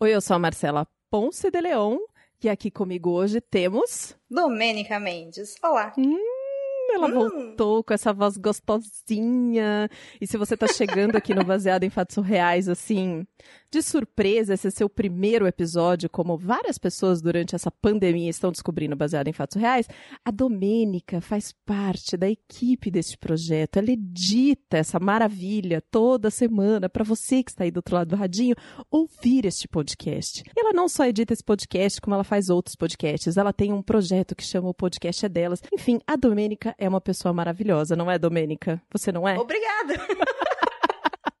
Oi, eu sou a Marcela Ponce de Leon e aqui comigo hoje temos. Domênica Mendes. Olá. Hum, ela hum. voltou com essa voz gostosinha. E se você tá chegando aqui no Baseado em Fatos Reais, assim, de surpresa, esse é seu primeiro episódio, como várias pessoas durante essa pandemia estão descobrindo baseado em fatos reais, a Domênica faz parte da equipe deste projeto. Ela edita essa maravilha toda semana para você que está aí do outro lado do radinho ouvir este podcast. E ela não só edita esse podcast, como ela faz outros podcasts. Ela tem um projeto que chama O Podcast é Delas. Enfim, a Domênica é uma pessoa maravilhosa, não é, Domênica? Você não é? Obrigada!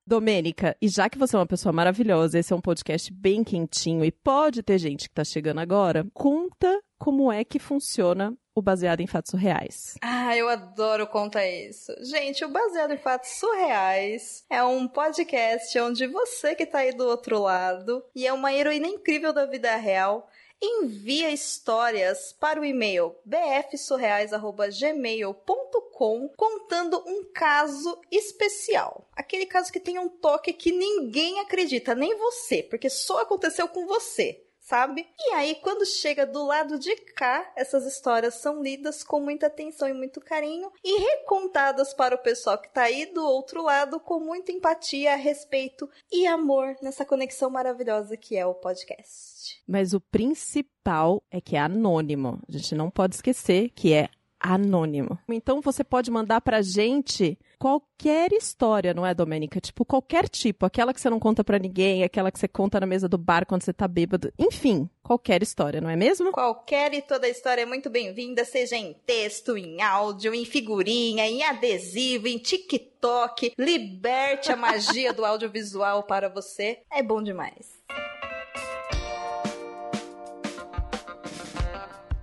Domênica, e já que você é uma pessoa maravilhosa, esse é um podcast bem quentinho e pode ter gente que está chegando agora, conta como é que funciona o Baseado em Fatos Surreais. Ah, eu adoro contar isso. Gente, o Baseado em Fatos Surreais é um podcast onde você que tá aí do outro lado e é uma heroína incrível da vida real envia histórias para o e-mail bfsurreais.gmail.com contando um caso especial. Aquele caso que tem um toque que ninguém acredita, nem você, porque só aconteceu com você sabe? E aí, quando chega do lado de cá, essas histórias são lidas com muita atenção e muito carinho e recontadas para o pessoal que tá aí do outro lado com muita empatia, respeito e amor nessa conexão maravilhosa que é o podcast. Mas o principal é que é anônimo. A gente não pode esquecer que é anônimo. Então você pode mandar pra gente qualquer história, não é, Domênica? Tipo, qualquer tipo. Aquela que você não conta para ninguém, aquela que você conta na mesa do bar quando você tá bêbado. Enfim, qualquer história, não é mesmo? Qualquer e toda história é muito bem-vinda, seja em texto, em áudio, em figurinha, em adesivo, em TikTok. Liberte a magia do audiovisual para você. É bom demais.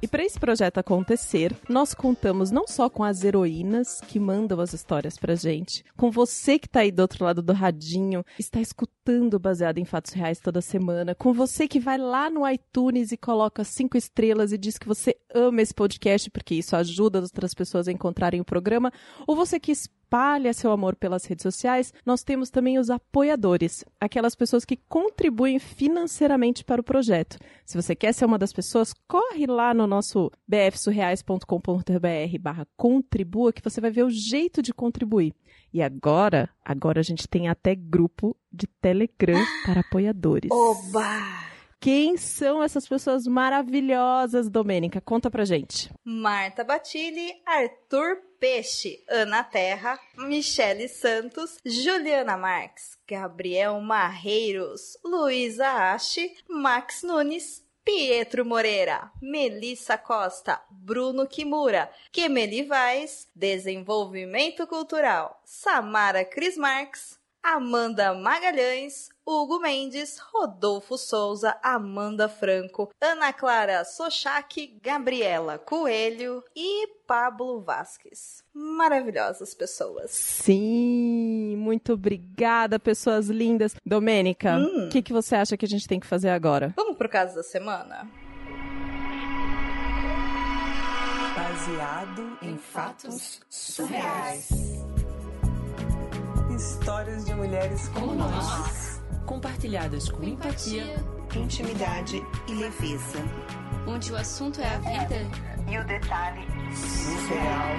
E para esse projeto acontecer, nós contamos não só com as heroínas que mandam as histórias pra gente, com você que tá aí do outro lado do radinho, está escutando baseado em fatos reais toda semana, com você que vai lá no iTunes e coloca cinco estrelas e diz que você ama esse podcast porque isso ajuda outras pessoas a encontrarem o programa, ou você que espalha seu amor pelas redes sociais, nós temos também os apoiadores, aquelas pessoas que contribuem financeiramente para o projeto. Se você quer ser uma das pessoas, corre lá no nosso bfsurreais.com.br barra contribua que você vai ver o jeito de contribuir. E agora, agora a gente tem até grupo de Telegram para apoiadores. Oba! Quem são essas pessoas maravilhosas, Domênica? Conta pra gente. Marta Batilli, Arthur Peixe, Ana Terra, Michele Santos, Juliana Marques, Gabriel Marreiros, Luísa Ache, Max Nunes, Pietro Moreira, Melissa Costa, Bruno Kimura, Kemeli Vaz, Desenvolvimento Cultural, Samara Cris Marques, Amanda Magalhães, Hugo Mendes, Rodolfo Souza, Amanda Franco, Ana Clara Sochak, Gabriela Coelho e Pablo Vasques. Maravilhosas pessoas. Sim, muito obrigada, pessoas lindas. Domênica, o hum. que, que você acha que a gente tem que fazer agora? Vamos pro caso da semana? Baseado em fatos surreais. Histórias de mulheres como, nós. Compartilhadas com empatia, intimidade e leveza. Onde o assunto é a vida e o detalhe surreal.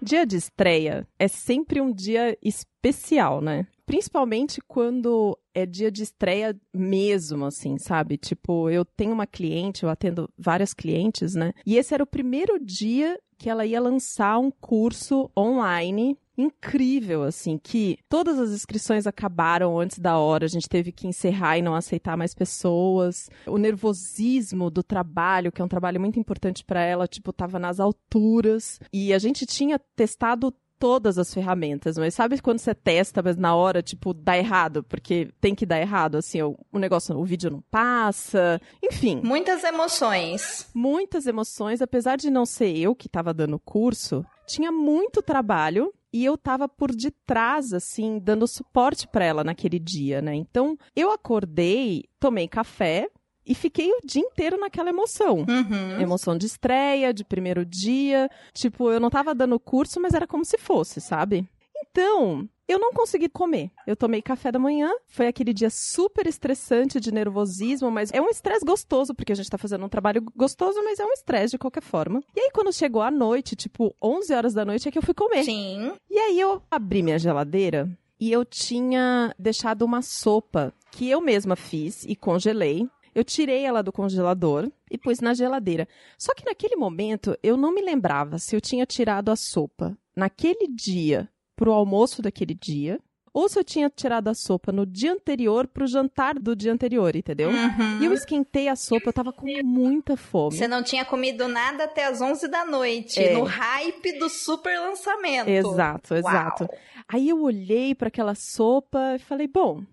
Dia de estreia é sempre um dia especial, né? Principalmente quando é dia de estreia mesmo, assim, sabe? Tipo, eu tenho uma cliente, eu atendo várias clientes, né? E esse era o primeiro dia que ela ia lançar um curso online incrível, assim, que todas as inscrições acabaram antes da hora, a gente teve que encerrar e não aceitar mais pessoas. O nervosismo do trabalho, que é um trabalho muito importante para ela, tipo, tava nas alturas. E a gente tinha testado todas as ferramentas, mas sabe quando você testa, mas na hora, tipo, dá errado, porque tem que dar errado, assim, o, o negócio, o vídeo não passa, enfim. Muitas emoções. Muitas emoções, apesar de não ser eu que estava dando o curso, tinha muito trabalho e eu tava por detrás, assim, dando suporte para ela naquele dia, né? Então, eu acordei, tomei café, e fiquei o dia inteiro naquela emoção. Uhum. Emoção de estreia, de primeiro dia. Tipo, eu não tava dando curso, mas era como se fosse, sabe? Então, eu não consegui comer. Eu tomei café da manhã, foi aquele dia super estressante de nervosismo, mas é um estresse gostoso, porque a gente tá fazendo um trabalho gostoso, mas é um estresse de qualquer forma. E aí, quando chegou a noite, tipo 11 horas da noite, é que eu fui comer. Sim. E aí, eu abri minha geladeira e eu tinha deixado uma sopa que eu mesma fiz e congelei. Eu tirei ela do congelador e pus na geladeira. Só que naquele momento eu não me lembrava se eu tinha tirado a sopa naquele dia pro almoço daquele dia ou se eu tinha tirado a sopa no dia anterior pro jantar do dia anterior, entendeu? Uhum. E eu esquentei a sopa, eu tava com muita fome. Você não tinha comido nada até as 11 da noite, É. no hype do super lançamento. Exato, exato. Uau. Aí eu olhei pra aquela sopa e falei, bom,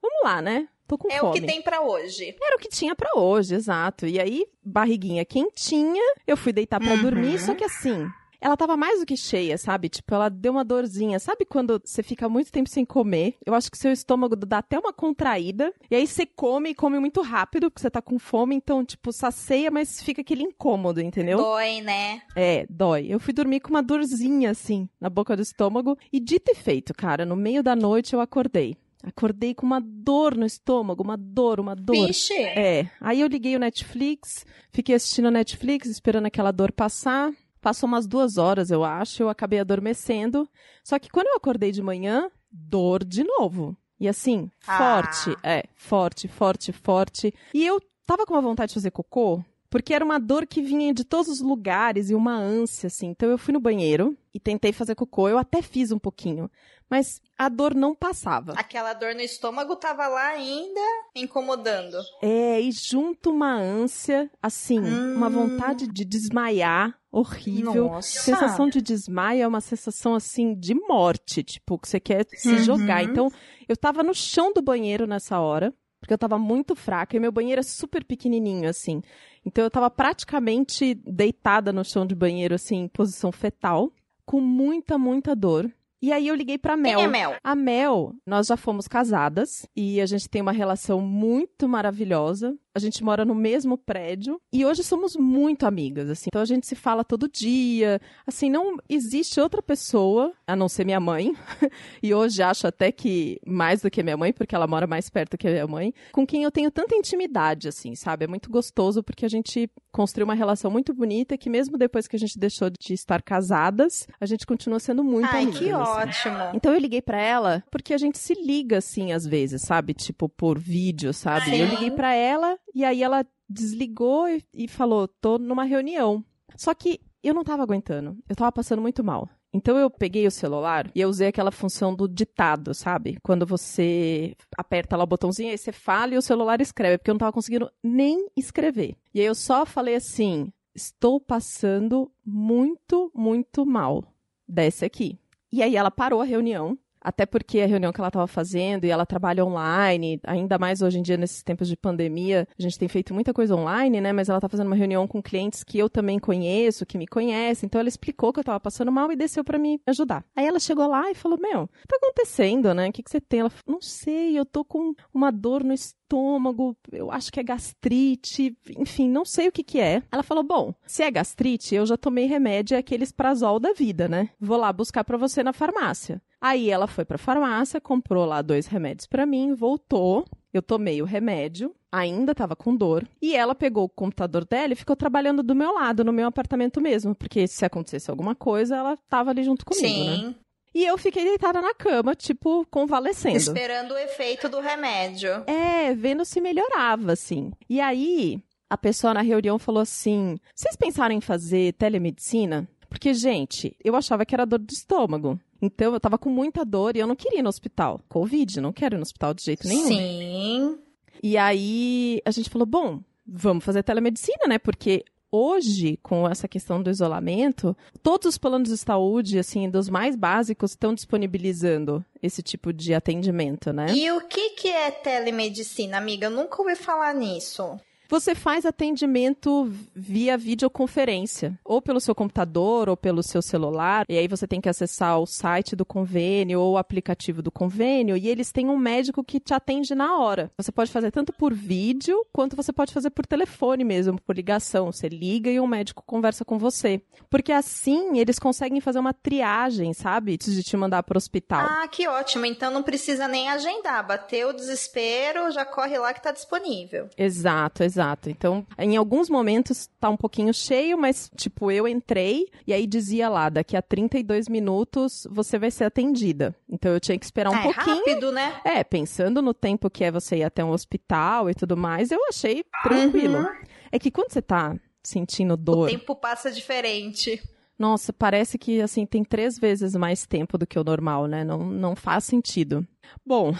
vamos lá, né? Tô com É fome. o que tem pra hoje. Era o que tinha pra hoje, exato. E aí, barriguinha quentinha, eu fui deitar pra Uhum. dormir, só que assim, ela tava mais do que cheia, sabe? Tipo, ela deu uma dorzinha. Sabe quando você fica muito tempo sem comer? Eu acho que seu estômago dá até uma contraída. E aí você come e come muito rápido, porque você tá com fome, então, tipo, sacia, mas fica aquele incômodo, entendeu? Dói, né? É, dói. Eu fui dormir com uma dorzinha, assim, na boca do estômago. E dito e feito, cara, no meio da noite eu acordei. Acordei com uma dor no estômago, uma dor, uma dor. Vixe. É. Aí eu liguei o Netflix, fiquei assistindo o Netflix, esperando aquela dor passar. Passou umas duas horas, eu acho, eu acabei adormecendo. Só que quando eu acordei de manhã, dor de novo. E assim, Ah. forte, é, forte, forte, forte. E eu tava com uma vontade de fazer cocô, porque era uma dor que vinha de todos os lugares e uma ânsia, assim. Então eu fui no banheiro e tentei fazer cocô. Eu até fiz um pouquinho, mas a dor não passava. Aquela dor no estômago tava lá ainda incomodando. É, e junto uma ânsia, assim, Hum. uma vontade de desmaiar horrível. Nossa. Sensação de desmaio é uma sensação assim de morte, tipo, que você quer se Uhum. jogar. Então, eu tava no chão do banheiro nessa hora, porque eu tava muito fraca e meu banheiro é super pequenininho assim. Então eu tava praticamente deitada no chão de banheiro assim, em posição fetal, com muita, muita dor. E aí eu liguei pra Mel. Quem é Mel? A Mel, nós já fomos casadas e a gente tem uma relação muito maravilhosa. A gente mora no mesmo prédio e hoje somos muito amigas, assim. Então a gente se fala todo dia. Assim, não existe outra pessoa, a não ser minha mãe, e hoje acho até que mais do que minha mãe, porque ela mora mais perto que a minha mãe, com quem eu tenho tanta intimidade, assim, sabe? É muito gostoso porque a gente construiu uma relação muito bonita que mesmo depois que a gente deixou de estar casadas, a gente continua sendo muito Ai, amigas. que assim. ótimo. Então eu liguei pra ela porque a gente se liga assim às vezes, sabe? Tipo por vídeo, sabe? Sim. Eu liguei pra ela e aí ela desligou e, e falou: "Tô numa reunião". Só que eu não tava aguentando. Eu tava passando muito mal. Então eu peguei o celular e eu usei aquela função do ditado, sabe? Quando você aperta lá o botãozinho, aí você fala e o celular escreve, porque eu não tava conseguindo nem escrever. E aí eu só falei assim: "Estou passando muito, muito mal. Desce aqui". E aí ela parou a reunião, até porque a reunião que ela estava fazendo e ela trabalha online, ainda mais hoje em dia nesses tempos de pandemia, a gente tem feito muita coisa online, né? Mas ela tá fazendo uma reunião com clientes que eu também conheço, que me conhecem. Então ela explicou que eu tava passando mal e desceu para me ajudar. Aí ela chegou lá e falou: "Meu, o que tá acontecendo, né? O que que você tem?" Ela falou: "Não sei, eu tô com uma dor no estômago, eu acho que é gastrite, enfim, não sei o que que é. Ela falou: "Bom, se é gastrite, eu já tomei remédio, é aqueles prazol da vida, né? Vou lá buscar para você na farmácia." Aí ela foi pra farmácia, comprou lá dois remédios pra mim, voltou. Eu tomei o remédio, ainda tava com dor, e ela pegou o computador dela e ficou trabalhando do meu lado, no meu apartamento mesmo, porque se acontecesse alguma coisa, ela tava ali junto comigo, né? Sim. E eu fiquei deitada na cama, tipo, convalescendo. Esperando o efeito do remédio. É, vendo se melhorava, assim. E aí, a pessoa na reunião falou assim: vocês pensaram em fazer telemedicina? Porque, gente, eu achava que era dor do estômago. Então, eu tava com muita dor e eu não queria ir no hospital. Covid, não quero ir no hospital de jeito nenhum. Sim. E aí, a gente falou: bom, vamos fazer telemedicina, né? Porque hoje, com essa questão do isolamento, todos os planos de saúde, assim, dos mais básicos, estão disponibilizando esse tipo de atendimento, né? E o que, que é telemedicina, amiga? Eu nunca ouvi falar nisso. Você faz atendimento via videoconferência, ou pelo seu computador, ou pelo seu celular, e aí você tem que acessar o site do convênio ou o aplicativo do convênio, e eles têm um médico que te atende na hora. Você pode fazer tanto por vídeo, quanto você pode fazer por telefone mesmo, por ligação. Você liga e o médico conversa com você. Porque assim eles conseguem fazer uma triagem, sabe? Antes de te mandar para o hospital. Ah, que ótimo. Então não precisa nem agendar. Bateu o desespero, já corre lá que tá disponível. Exato, exato. Então, em alguns momentos tá um pouquinho cheio, mas tipo, eu entrei e aí dizia lá, daqui a 32 minutos você vai ser atendida. Então eu tinha que esperar um Ah, é pouquinho. rápido, né? É, pensando no tempo que é você ir até um hospital e tudo mais, eu achei tranquilo. Uhum. É que quando você tá sentindo O dor, tempo passa diferente. nossa, parece que assim tem três vezes mais tempo do que o normal, né? Não, não faz sentido. Bom,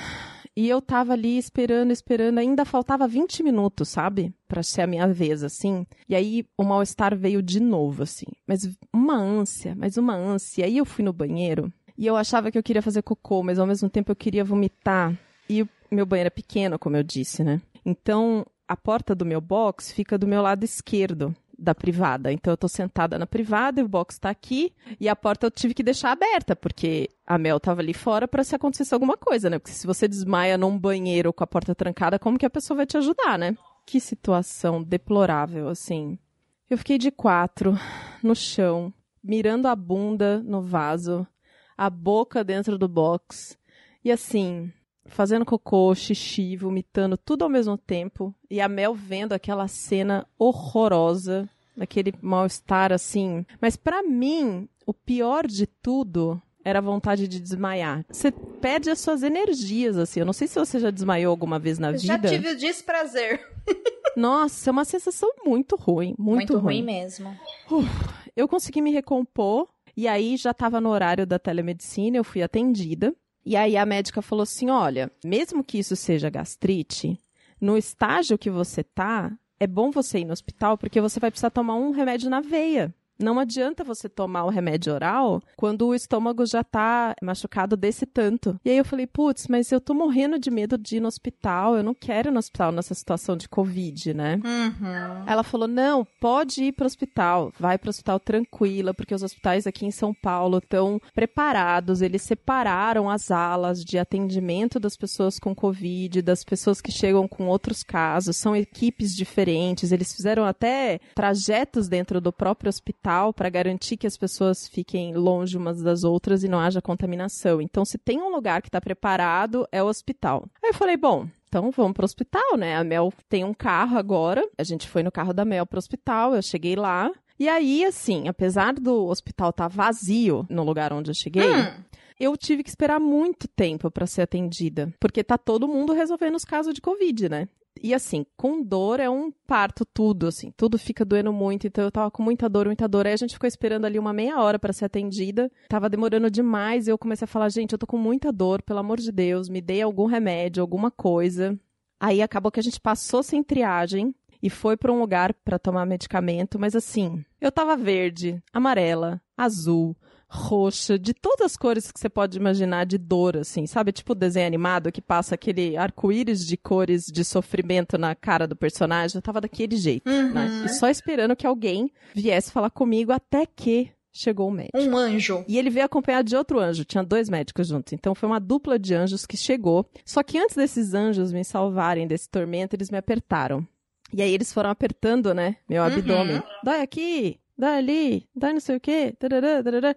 e eu tava ali esperando, esperando, ainda faltava 20 minutos, sabe? Pra ser a minha vez, assim. E aí o mal-estar veio de novo, assim. Mas uma ânsia, mas uma ânsia. E aí eu fui no banheiro e eu achava que eu queria fazer cocô, mas ao mesmo tempo eu queria vomitar. E meu banheiro é pequeno, como eu disse, né? Então a porta do meu box fica do meu lado esquerdo da privada. Então eu tô sentada na privada e o box tá aqui e a porta eu tive que deixar aberta porque a Mel tava ali fora para se acontecesse alguma coisa, né? Porque se você desmaia num banheiro com a porta trancada, como que a pessoa vai te ajudar, né? Que situação deplorável, assim. Eu fiquei de quatro no chão, mirando a bunda no vaso, a boca dentro do box e assim, fazendo cocô, xixi, vomitando tudo ao mesmo tempo. E a Mel vendo aquela cena horrorosa, aquele mal-estar assim. Mas pra mim, o pior de tudo era a vontade de desmaiar. Você perde as suas energias, assim. Eu não sei se você já desmaiou alguma vez na Já vida. tive o desprazer. Nossa, é uma sensação muito ruim. Muito, ruim. mesmo. Eu consegui me recompor. E aí já estava no horário da telemedicina, eu fui atendida. E aí a médica falou assim: olha, mesmo que isso seja gastrite, no estágio que você tá, é bom você ir no hospital porque você vai precisar tomar um remédio na veia. Não adianta você tomar o remédio oral quando o estômago já tá machucado desse tanto. E aí eu falei, putz, mas eu tô morrendo de medo de ir no hospital, eu não quero ir no hospital nessa situação de Covid, né? Uhum. Ela falou: não, pode ir para o hospital, vai para o hospital tranquila, porque os hospitais aqui em São Paulo estão preparados, eles separaram as alas de atendimento das pessoas com Covid, das pessoas que chegam com outros casos, são equipes diferentes, eles fizeram até trajetos dentro do próprio hospital para garantir que as pessoas fiquem longe umas das outras e não haja contaminação. Então, se tem um lugar que está preparado, é o hospital. Aí eu falei: bom, então vamos pro hospital, né? A Mel tem um carro agora. A gente foi no carro da Mel pro hospital, eu cheguei lá. E aí, assim, apesar do hospital estar vazio no lugar onde eu cheguei, Hum. eu tive que esperar muito tempo para ser atendida, porque tá todo mundo resolvendo os casos de Covid, né? E assim, com dor é um parto tudo, assim, tudo fica doendo muito, então eu tava com muita dor, muita dor. Aí a gente ficou esperando ali uma meia hora para ser atendida. Tava demorando demais e eu comecei a falar, gente, eu tô com muita dor, pelo amor de Deus, me dê algum remédio, alguma coisa. Aí acabou que a gente passou sem triagem e foi para um lugar para tomar medicamento, mas assim, eu tava verde, amarela, azul, roxa, de todas as cores que você pode imaginar de dor, assim, sabe? Tipo desenho animado que passa aquele arco-íris de cores de sofrimento na cara do personagem. Eu tava daquele jeito, né? E só esperando que alguém viesse falar comigo até que chegou o médico. Um anjo. E ele veio acompanhado de outro anjo, tinha dois médicos juntos. Então foi uma dupla de anjos que chegou. Só que antes desses anjos me salvarem desse tormento, eles me apertaram. E aí eles foram apertando, né, meu abdômen. Dói aqui, dói ali, dói não sei o quê. tarará, tarará.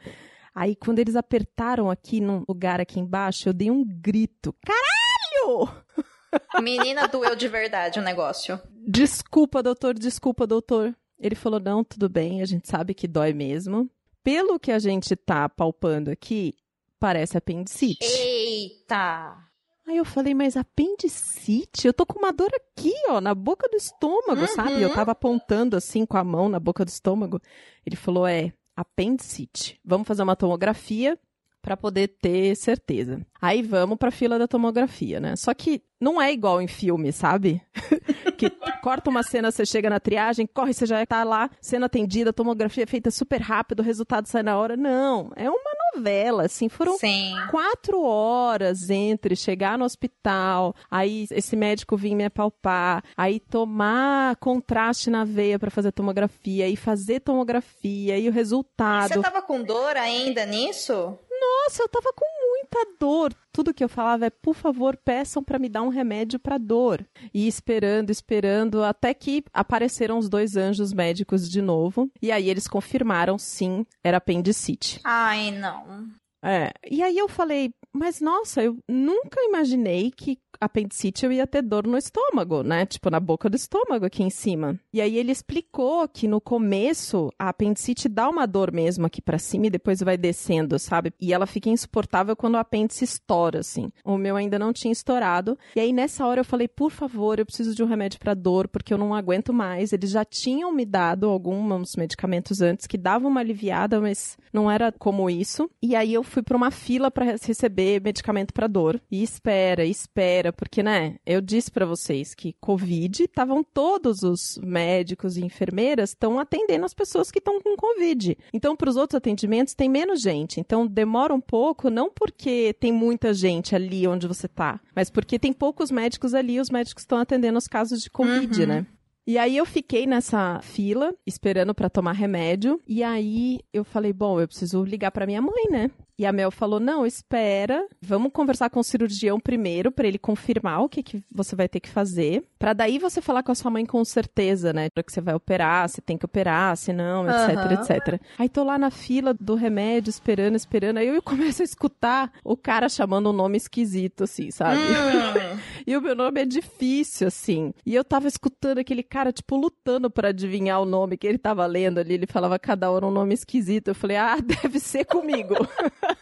Aí quando eles apertaram aqui num lugar aqui embaixo, eu dei um grito. Caralho! Menina doeu de verdade o negócio. Desculpa, doutor, desculpa, doutor. Ele falou: não, tudo bem, a gente sabe que dói mesmo. Pelo que a gente tá palpando aqui, parece apendicite. Eita! Aí eu falei, mas apendicite? Eu tô com uma dor aqui, ó, na boca do estômago, sabe? Eu tava apontando assim com a mão na boca do estômago. Ele falou, é, apendicite. Vamos fazer uma tomografia para poder ter certeza. Aí vamos pra fila da tomografia, né? Só que não é igual em filme, sabe? que corta uma cena, você chega na triagem, corre, você já tá lá, cena atendida, tomografia feita super rápido, o resultado sai na hora. Não, é uma novela, assim, foram Sim. quatro horas entre chegar no hospital, aí esse médico vir me apalpar, aí tomar contraste na veia pra fazer tomografia, e fazer tomografia, e o resultado. Você tava com dor ainda nisso? Nossa, eu tava com muita dor. Tudo que eu falava é, por favor, peçam pra me dar um remédio pra dor. E esperando, esperando, até que apareceram os dois anjos médicos de novo. E aí eles confirmaram, sim, era apendicite. Ai, não. É. E aí eu falei, mas nossa, eu nunca imaginei que apendicite eu ia ter dor no estômago, né? Tipo, na boca do estômago aqui em cima. E aí ele explicou que no começo a apendicite dá uma dor mesmo aqui pra cima e depois vai descendo, sabe? E ela fica insuportável quando o apêndice estoura, assim. O meu ainda não tinha estourado. E aí nessa hora eu falei, por favor, eu preciso de um remédio pra dor, porque eu não aguento mais. Eles já tinham me dado alguns medicamentos antes que davam uma aliviada, mas não era como isso. E aí eu fui pra uma fila pra receber medicamento pra dor. E espera, espera, porque, né, eu disse pra vocês que Covid, estavam todos os médicos e enfermeiras estão atendendo as pessoas que estão com Covid. Então, pros outros atendimentos tem menos gente. Então, demora um pouco, não porque tem muita gente ali onde você tá, mas porque tem poucos médicos ali e os médicos estão atendendo os casos de Covid, Uhum. né? E aí eu fiquei nessa fila, esperando pra tomar remédio. E aí eu falei, bom, eu preciso ligar pra minha mãe, né? E a Mel falou: "Não, espera, vamos conversar com o cirurgião primeiro pra ele confirmar o que, que você vai ter que fazer, Pra daí você falar com a sua mãe com certeza, né? Pra que você vai operar, se tem que operar, se não, etc, Aham. etc. Aí tô lá na fila do remédio, esperando, esperando. Aí eu começo a escutar o cara chamando um nome esquisito, assim, sabe? Hum. E o meu nome é difícil, assim. E eu tava escutando aquele cara, tipo, lutando pra adivinhar o nome que ele tava lendo ali. Ele falava cada hora um nome esquisito. Eu falei, ah, deve ser comigo.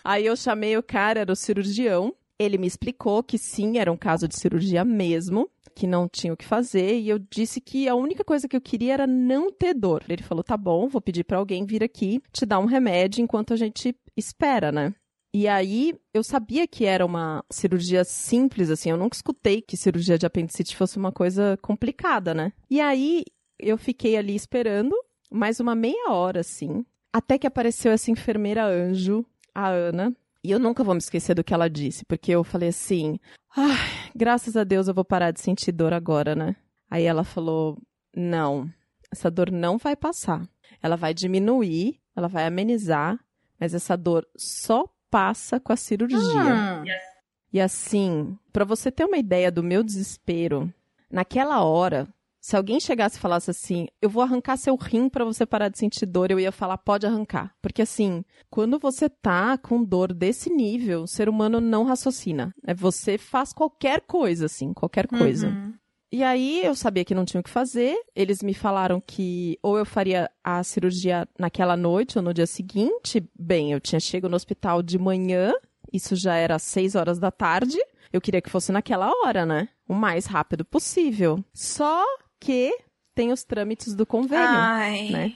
Aí eu chamei o cara, era o cirurgião. Ele me explicou que sim, era um caso de cirurgia mesmo, que não tinha o que fazer, e eu disse que a única coisa que eu queria era não ter dor. Ele falou: tá bom, vou pedir pra alguém vir aqui te dar um remédio enquanto a gente espera, né? E aí, eu sabia que era uma cirurgia simples, assim, eu nunca escutei que cirurgia de apendicite fosse uma coisa complicada, né? E aí, eu fiquei ali esperando mais uma meia hora, assim, até que apareceu essa enfermeira anjo, a Ana, e eu nunca vou me esquecer do que ela disse, porque eu falei assim: ai, graças a Deus eu vou parar de sentir dor agora, né? Aí ela falou: não, essa dor não vai passar. Ela vai diminuir, ela vai amenizar, mas essa dor só passa com a cirurgia. Hum. E assim, pra você ter uma ideia do meu desespero, naquela hora, se alguém chegasse e falasse assim, eu vou arrancar seu rim pra você parar de sentir dor, eu ia falar, pode arrancar. Porque assim, quando você tá com dor desse nível, o ser humano não raciocina. É você faz qualquer coisa, assim, qualquer coisa. Uhum. E aí eu sabia que não tinha o que fazer. Eles me falaram que ou eu faria a cirurgia naquela noite ou no dia seguinte. Bem, eu tinha chego no hospital de manhã, isso já era às seis horas da tarde. Eu queria que fosse naquela hora, né? O mais rápido possível. Só que tem os trâmites do convênio Ai. né?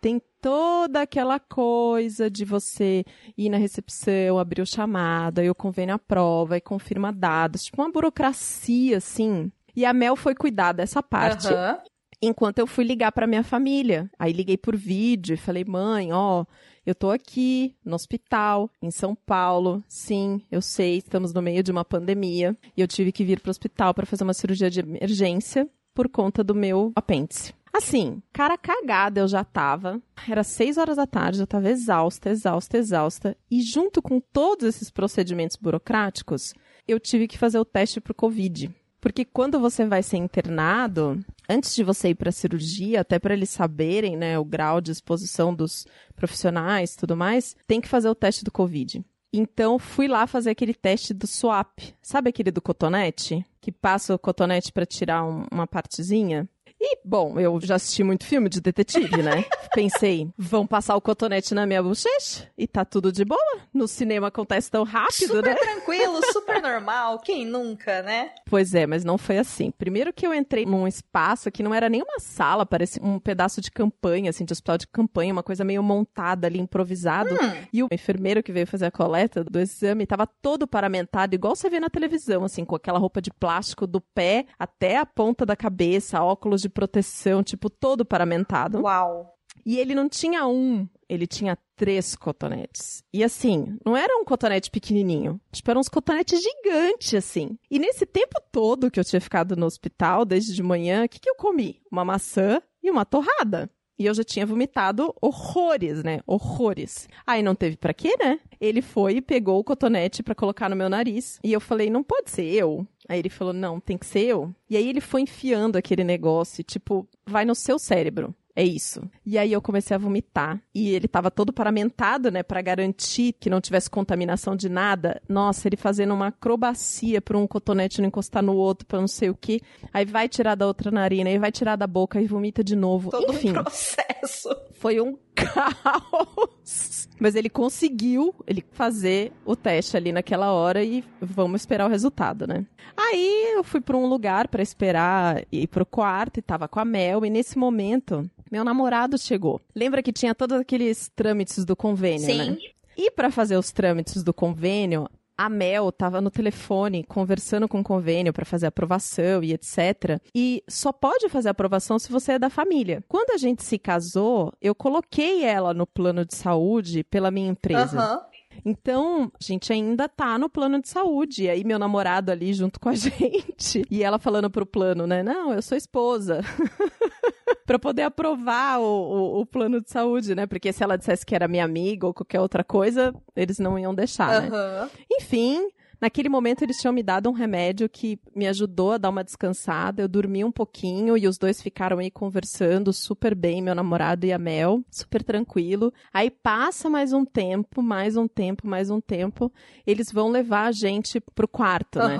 Tem toda aquela coisa de você ir na recepção, abrir o chamado, aí o convênio aprova e confirma dados, tipo uma burocracia assim. E a Mel foi cuidar dessa parte, Aham. enquanto eu fui ligar pra minha família. Aí liguei por vídeo e falei: "Mãe, ó, eu tô aqui no hospital em São Paulo. Sim, eu sei, estamos no meio de uma pandemia e eu tive que vir pro hospital para fazer uma cirurgia de emergência por conta do meu apêndice. Assim, cara cagada eu já tava. Era seis horas da tarde, eu tava exausta, exausta, exausta. E junto com todos esses procedimentos burocráticos, eu tive que fazer o teste pro Covid. Porque quando você vai ser internado, antes de você ir para cirurgia, até para eles saberem, né, o grau de exposição dos profissionais, tudo mais, tem que fazer o teste do Covid. Então, fui lá fazer aquele teste do swap. Sabe aquele do cotonete? Que passa o cotonete para tirar um- uma partezinha? E, bom, eu já assisti muito filme de detetive, né? Pensei, vão passar o cotonete na minha bochecha e tá tudo de boa. No cinema acontece tão rápido, Super né? tranquilo, super normal. Quem nunca, né? Pois é, mas não foi assim. Primeiro que eu entrei num espaço que não era nem uma sala, parecia um pedaço de campanha, assim, de hospital de campanha, uma coisa meio montada ali, improvisado. Hum. E o enfermeiro que veio fazer a coleta do exame tava todo paramentado, igual você vê na televisão, assim, com aquela roupa de plástico do pé até a ponta da cabeça, óculos de proteção, tipo, todo paramentado. Uau. E ele não tinha um ele tinha três cotonetes. E assim, não era um cotonete pequenininho. Tipo, eram uns cotonetes gigantes, assim. E nesse tempo todo que eu tinha ficado no hospital, desde de manhã, o que, que eu comi? Uma maçã e uma torrada. E eu já tinha vomitado horrores, né? Horrores. Aí não teve pra quê, né? Ele foi e pegou o cotonete pra colocar no meu nariz. E eu falei, não pode ser eu. Aí ele falou, não, tem que ser eu. E aí ele foi enfiando aquele negócio, tipo, vai no seu cérebro. É isso. E aí eu comecei a vomitar. E ele tava todo paramentado, né, Pra garantir que não tivesse contaminação de nada. Nossa, ele fazendo uma acrobacia pra um cotonete não encostar no outro, pra não sei o quê. Aí vai tirar da outra narina, aí vai tirar da boca e vomita de novo. Todo Enfim, um processo. foi um caos. Mas ele conseguiu ele fazer o teste ali naquela hora e vamos esperar o resultado, né? Aí eu fui pra um lugar pra esperar ir pro quarto e tava com a Mel e nesse momento meu namorado chegou. Lembra que tinha todos aqueles trâmites do convênio, Sim. né? E pra fazer os trâmites do convênio, a Mel tava no telefone conversando com o convênio pra fazer aprovação e etc. E só pode fazer aprovação se você é da família. Quando a gente se casou, eu coloquei ela no plano de saúde pela minha empresa. Aham. Então, a gente ainda tá no plano de saúde. E aí, meu namorado ali junto com a gente. E ela falando pro plano, né? Não, eu sou esposa. pra poder aprovar o, o, o plano de saúde, né? Porque se ela dissesse que era minha amiga ou qualquer outra coisa, eles não iam deixar, né? Aham. Enfim, naquele momento eles tinham me dado um remédio que me ajudou a dar uma descansada. Eu dormi um pouquinho e os dois ficaram aí conversando super bem, meu namorado e a Mel, super tranquilo. Aí passa mais um tempo, mais um tempo, mais um tempo. Eles vão levar a gente pro quarto, né?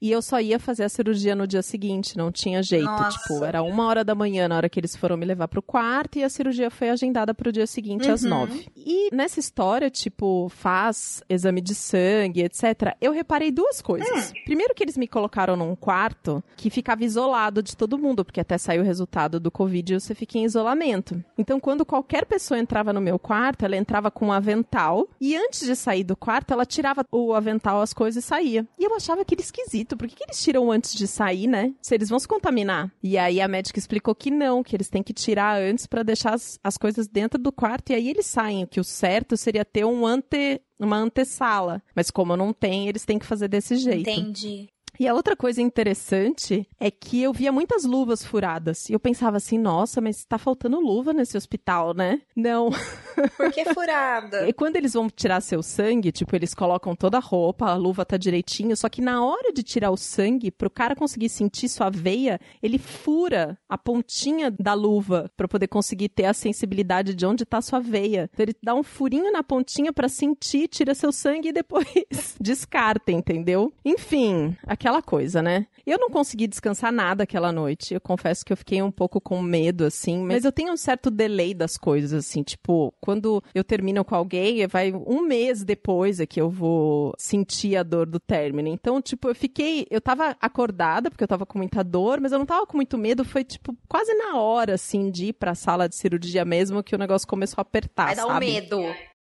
E eu só ia fazer a cirurgia no dia seguinte, não tinha jeito. Nossa. Tipo, era uma hora da manhã na hora que eles foram me levar pro quarto e a cirurgia foi agendada pro dia seguinte às Uhum. nove. E nessa história, tipo, faz exame de sangue, etc., eu reparei duas coisas. Primeiro que eles me colocaram num quarto que ficava isolado de todo mundo, porque até saiu o resultado do Covid você fica em isolamento. Então, quando qualquer pessoa entrava no meu quarto, ela entrava com um avental e antes de sair do quarto, ela tirava o avental, as coisas e saía. E eu achava aquilo esquisito. Por que, que eles tiram antes de sair, né? Se eles vão se contaminar. E aí a médica explicou que não, que eles têm que tirar antes pra deixar as, as coisas dentro do quarto e aí eles saem. Que o certo seria ter um ante uma antessala. Mas como não tem, eles têm que fazer desse jeito. Entendi. E a outra coisa interessante é que eu via muitas luvas furadas. E eu pensava assim, nossa, mas tá faltando luva nesse hospital, né? Não. Por que furada? E quando eles vão tirar seu sangue, tipo, eles colocam toda a roupa, a luva tá direitinho, só que na hora de tirar o sangue, pro cara conseguir sentir sua veia, ele fura a pontinha da luva pra poder conseguir ter a sensibilidade de onde tá sua veia. Então ele dá um furinho na pontinha pra sentir, tira seu sangue e depois descarta, entendeu? Enfim, aquela coisa, né? Eu não consegui descansar nada aquela noite. Eu confesso que eu fiquei um pouco com medo, assim, mas eu tenho um certo delay das coisas, assim, tipo, quando eu termino com alguém, vai um mês depois é que eu vou sentir a dor do término. Então, tipo, eu fiquei, eu tava acordada porque eu tava com muita dor, mas eu não tava com muito medo, foi tipo quase na hora assim de ir pra sala de cirurgia mesmo que o negócio começou a apertar, Vai dar um medo.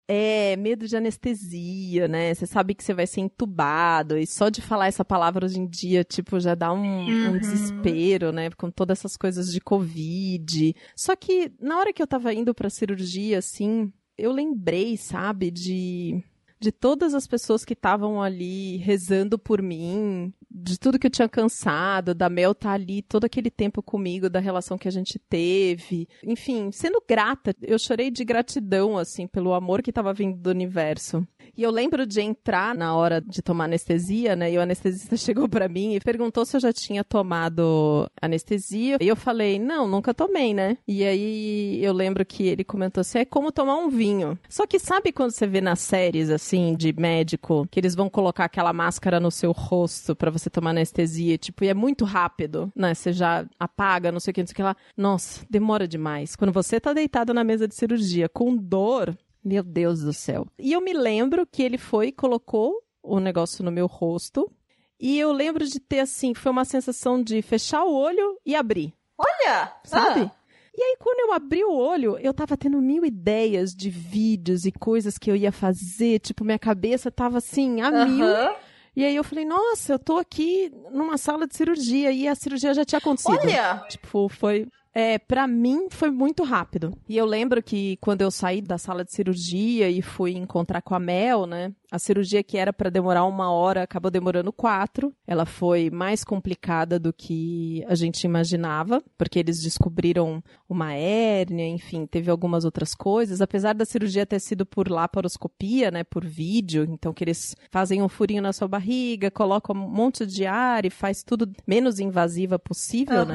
É, medo de anestesia, né? Você sabe que você vai ser entubado, e só de falar essa palavra hoje em dia, tipo, já dá um, um Uhum. desespero, né? Com todas essas coisas de Covid. Só que na hora que eu tava indo pra cirurgia, assim, eu lembrei, sabe, de. De todas as pessoas que estavam ali rezando por mim, de tudo que eu tinha cansado, da Mel estar ali todo aquele tempo comigo, da relação que a gente teve. Enfim, sendo grata. Eu chorei de gratidão, assim, pelo amor que estava vindo do universo. E eu lembro de entrar na hora de tomar anestesia, né? E o anestesista chegou pra mim e perguntou se eu já tinha tomado anestesia. E eu falei, não, nunca tomei, né? E aí eu lembro que ele comentou assim: é como tomar um vinho. Só que sabe quando você vê nas séries, assim, de médico, que eles vão colocar aquela máscara no seu rosto pra você tomar anestesia, tipo, e é muito rápido, né? Você já apaga, não sei o que, não sei o que lá. Nossa, demora demais. Quando você tá deitado na mesa de cirurgia com dor, meu Deus do céu. E eu me lembro que ele foi e colocou o negócio no meu rosto. E eu lembro de ter, assim, foi uma sensação de fechar o olho e abrir, Olha! sabe? Ah, E aí, quando eu abri o olho, eu tava tendo mil ideias de vídeos e coisas que eu ia fazer. Tipo, minha cabeça tava assim, a mil. aham. E aí eu falei, nossa, eu tô aqui numa sala de cirurgia e a cirurgia já tinha acontecido. Olha! Tipo, foi. É, para mim foi muito rápido. E eu lembro que quando eu saí da sala de cirurgia e fui encontrar com a Mel, né? A cirurgia que era para demorar uma hora acabou demorando quatro. Ela foi mais complicada do que a gente imaginava, porque eles descobriram uma hérnia, enfim, teve algumas outras coisas. Apesar da cirurgia ter sido por laparoscopia, né, por vídeo, então que eles fazem um furinho na sua barriga, colocam um monte de ar e faz tudo menos invasiva possível, né?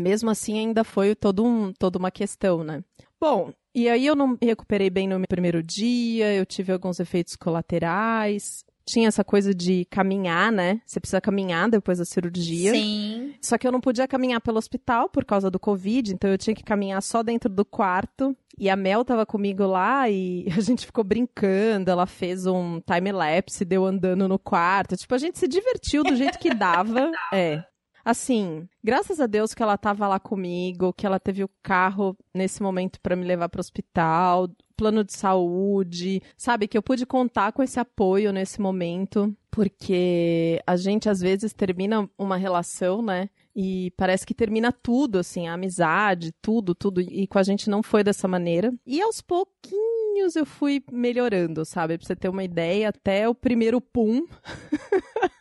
Mesmo assim, ainda foi todo um, toda uma questão, né? Bom, e aí eu não me recuperei bem no meu primeiro dia, eu tive alguns efeitos colaterais. Tinha essa coisa de caminhar, né? Você precisa caminhar depois da cirurgia. Sim. Só que eu não podia caminhar pelo hospital por causa do Covid, então eu tinha que caminhar só dentro do quarto. E a Mel tava comigo lá e a gente ficou brincando. Ela fez um time-lapse, deu andando no quarto. Tipo, a gente se divertiu do jeito que dava. é. Assim, graças a Deus que ela tava lá comigo, que ela teve o carro nesse momento para me levar para o hospital, plano de saúde, sabe? Que eu pude contar com esse apoio nesse momento, porque a gente às vezes termina uma relação, né? E parece que termina tudo, assim, a amizade, tudo, tudo. E com a gente não foi dessa maneira. E aos pouquinhos eu fui melhorando, sabe? Pra você ter uma ideia, até o primeiro pum.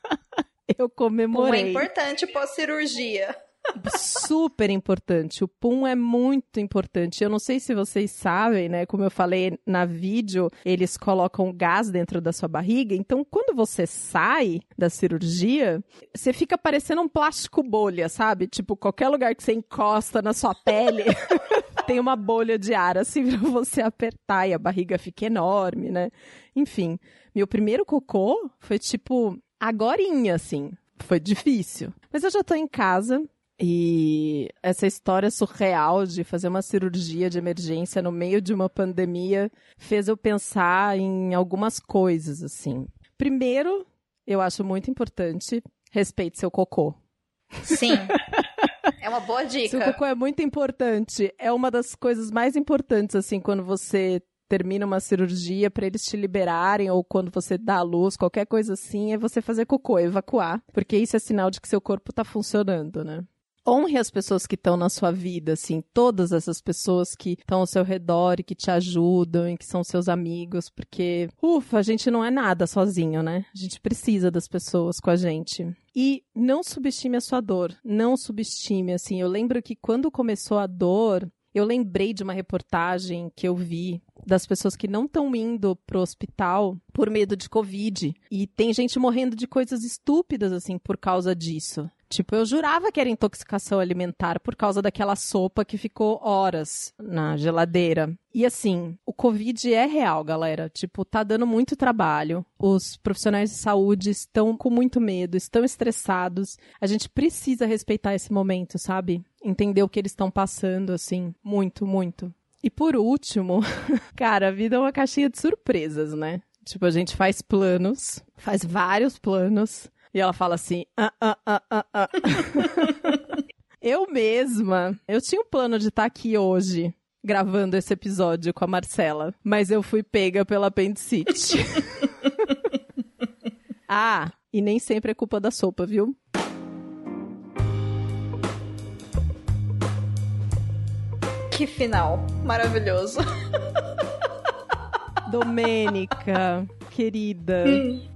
eu Pum é comemorei importante pós-cirurgia. super importante. O pum é muito importante. Eu não sei se vocês sabem, né? Como eu falei na vídeo, eles colocam gás dentro da sua barriga. Então, quando você sai da cirurgia, você fica parecendo um plástico bolha, sabe? Tipo, qualquer lugar que você encosta na sua pele. Tem uma bolha de ar assim pra você apertar e a barriga fica enorme, né? Enfim, meu primeiro cocô foi tipo agorinha, assim. Foi difícil. Mas eu já tô em casa, e essa história surreal de fazer uma cirurgia de emergência no meio de uma pandemia fez eu pensar em algumas coisas, assim. Primeiro, eu acho muito importante respeite seu cocô. Sim. É uma boa Seu dica. cocô é muito importante. É uma das coisas mais importantes, assim, quando você termina uma cirurgia para eles te liberarem ou quando você dá à luz, qualquer coisa assim, é você fazer cocô, evacuar, porque isso é sinal de que seu corpo tá funcionando, né? Honre as pessoas que estão na sua vida, assim, todas essas pessoas que estão ao seu redor e que te ajudam e que são seus amigos, porque, ufa, a gente não é nada sozinho, né? A gente precisa das pessoas com a gente. E não subestime a sua dor, não subestime, assim. Eu lembro que quando começou a dor, eu lembrei de uma reportagem que eu vi das pessoas que não estão indo pro hospital por medo de Covid. E tem gente morrendo de coisas estúpidas, assim, por causa disso. Tipo, eu jurava que era intoxicação alimentar por causa daquela sopa que ficou horas na geladeira. E assim, o Covid é real, galera. Tipo, tá dando muito trabalho. Os profissionais de saúde estão com muito medo, estão estressados. A gente precisa respeitar esse momento, sabe? Entender o que eles estão passando, assim. Muito, muito. E por último, cara, a vida é uma caixinha de surpresas, né? Tipo, a gente faz planos, faz vários planos. E ela fala assim: ah, ah, ah, ah, ah. eu mesma, eu tinha um plano de estar aqui hoje gravando esse episódio com a Marcela, mas eu fui pega pela apendicite. ah, e nem sempre é culpa da sopa, viu? Que final maravilhoso. Domênica, querida,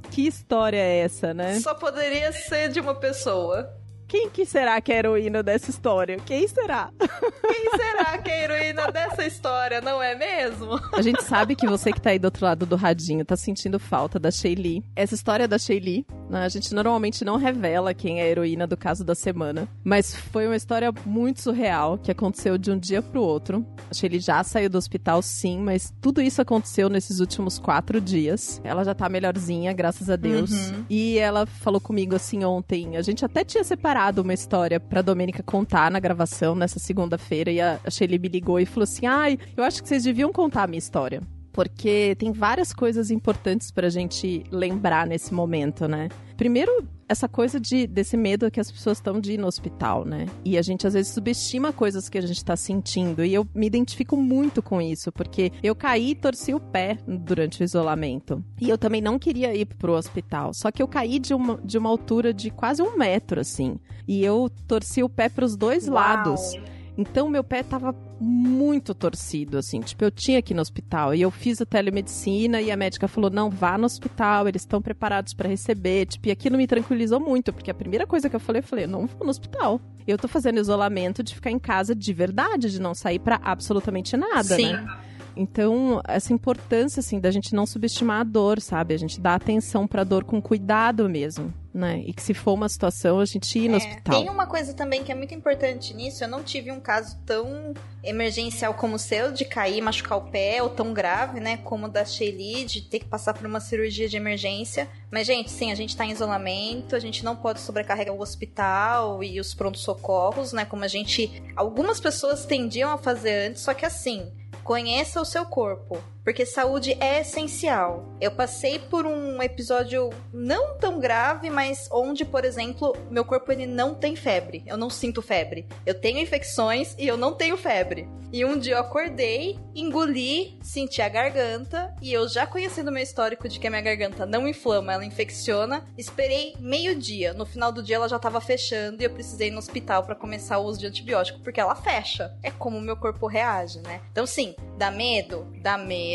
que história é essa, né? Só poderia ser de uma pessoa. Quem que será que é a heroína dessa história? Quem será? Quem será que é a heroína dessa história, não é mesmo? A gente sabe que você que tá aí do outro lado do radinho tá sentindo falta da Shaylee. Essa história da Shaylee, né, a gente normalmente não revela quem é a heroína do caso da semana, mas foi uma história muito surreal que aconteceu de um dia pro outro. A Shaylee já saiu do hospital, sim, mas tudo isso aconteceu nesses últimos quatro dias. Ela já tá melhorzinha, graças a Deus. Uhum. E ela falou comigo assim ontem. A gente até tinha separado uma história pra Domênica contar na gravação nessa segunda-feira. E a a Shaylee me ligou e falou assim: Ai, eu acho que vocês deviam contar a minha história. Porque tem várias coisas importantes pra gente lembrar nesse momento, né? Primeiro, essa coisa de, desse medo que as pessoas estão de ir no hospital, né? E a gente às vezes subestima coisas que a gente tá sentindo. E eu me identifico muito com isso, porque eu caí e torci o pé durante o isolamento. E eu também não queria ir pro hospital. Só que eu caí de uma, de uma altura de quase um metro, assim. E eu torci o pé pros dois Uau. lados. Então meu pé tava muito torcido, assim. Tipo, eu tinha que ir no hospital. E eu fiz a telemedicina e a médica falou: não, vá no hospital, eles estão preparados para receber. Tipo, e aquilo me tranquilizou muito, porque a primeira coisa que eu falei, eu falei, não vou no hospital. Eu tô fazendo isolamento de ficar em casa de verdade, de não sair para absolutamente nada, Sim. né? Então, essa importância, assim, da gente não subestimar a dor, sabe? A gente dá atenção pra dor com cuidado mesmo, né? E que se for uma situação, a gente ir no É, hospital. Tem uma coisa também que é muito importante nisso. Eu não tive um caso tão emergencial como o seu, de cair, machucar o pé, ou tão grave, né? Como o da Shelly, de ter que passar por uma cirurgia de emergência. Mas, gente, sim, a gente tá em isolamento, a gente não pode sobrecarregar o hospital e os prontos-socorros, né? Como a gente. Algumas pessoas tendiam a fazer antes, só que assim. Conheça o seu corpo, porque saúde é essencial. Eu passei por um episódio não tão grave, mas onde, por exemplo, meu corpo ele não tem febre. Eu não sinto febre. Eu tenho infecções e eu não tenho febre. E um dia eu acordei, engoli, senti a garganta e eu já conhecendo meu histórico de que a minha garganta não inflama, ela infecciona, esperei meio-dia. No final do dia ela já tava fechando e eu precisei ir no hospital para começar o uso de antibiótico, porque ela fecha. É como o meu corpo reage, né? Então sim, dá medo? Dá medo,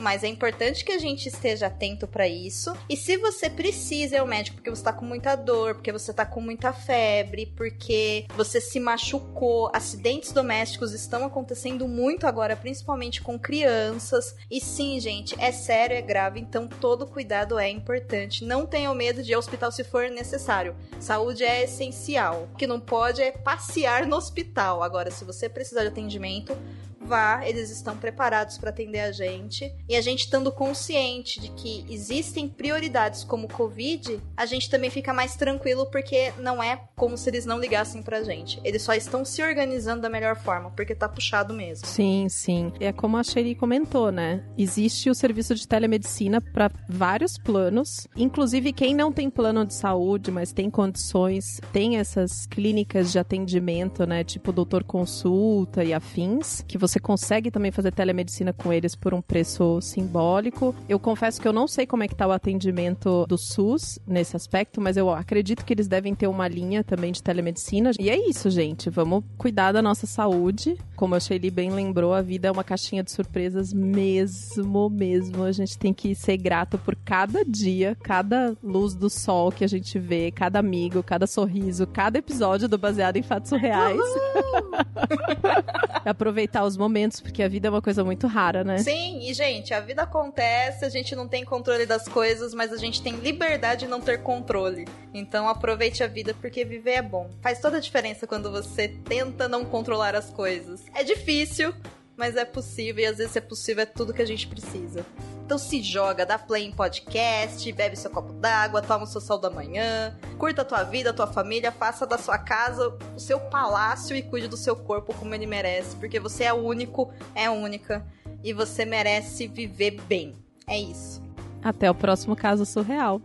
mas é importante que a gente esteja atento para isso. E se você precisa ir ao médico porque você tá com muita dor, porque você tá com muita febre, porque você se machucou, acidentes domésticos estão acontecendo muito agora, principalmente com crianças. E sim, gente, é sério, é grave, então todo cuidado é importante. Não tenham medo de ir ao hospital se for necessário. Saúde é essencial. O que não pode é passear no hospital. Agora, se você precisar de atendimento, eles estão preparados para atender a gente. E a gente estando consciente de que existem prioridades como o Covid, a gente também fica mais tranquilo porque não é como se eles não ligassem pra gente. Eles só estão se organizando da melhor forma, porque tá puxado mesmo. Sim, sim. É como a Sherry comentou, né? Existe o serviço de telemedicina para vários planos. Inclusive, quem não tem plano de saúde, mas tem condições, tem essas clínicas de atendimento, né? Tipo doutor consulta e afins, que você consegue também fazer telemedicina com eles por um preço simbólico. Eu confesso que eu não sei como é que tá o atendimento do SUS nesse aspecto, mas eu acredito que eles devem ter uma linha também de telemedicina. E é isso, gente. Vamos cuidar da nossa saúde. Como a Shelly bem lembrou, a vida é uma caixinha de surpresas mesmo, mesmo. A gente tem que ser grato por cada dia, cada luz do sol que a gente vê, cada amigo, cada sorriso, cada episódio do Baseado em Fatos Reais. Aproveitar os momentos, porque a vida é uma coisa muito rara, né? Sim, e gente, a vida acontece, a gente não tem controle das coisas, mas a gente tem liberdade de não ter controle. Então aproveite a vida porque viver é bom. Faz toda a diferença quando você tenta não controlar as coisas. É difícil, mas é possível e às vezes é possível é tudo que a gente precisa. Então se joga, dá play em podcast, bebe seu copo d'água, toma o seu sol da manhã, curta a tua vida, a tua família, faça da sua casa o seu palácio e cuide do seu corpo como ele merece, porque você é único, é única e você merece viver bem. É isso. Até o próximo caso surreal.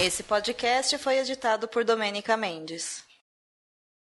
Esse podcast foi editado por Domênica Mendes.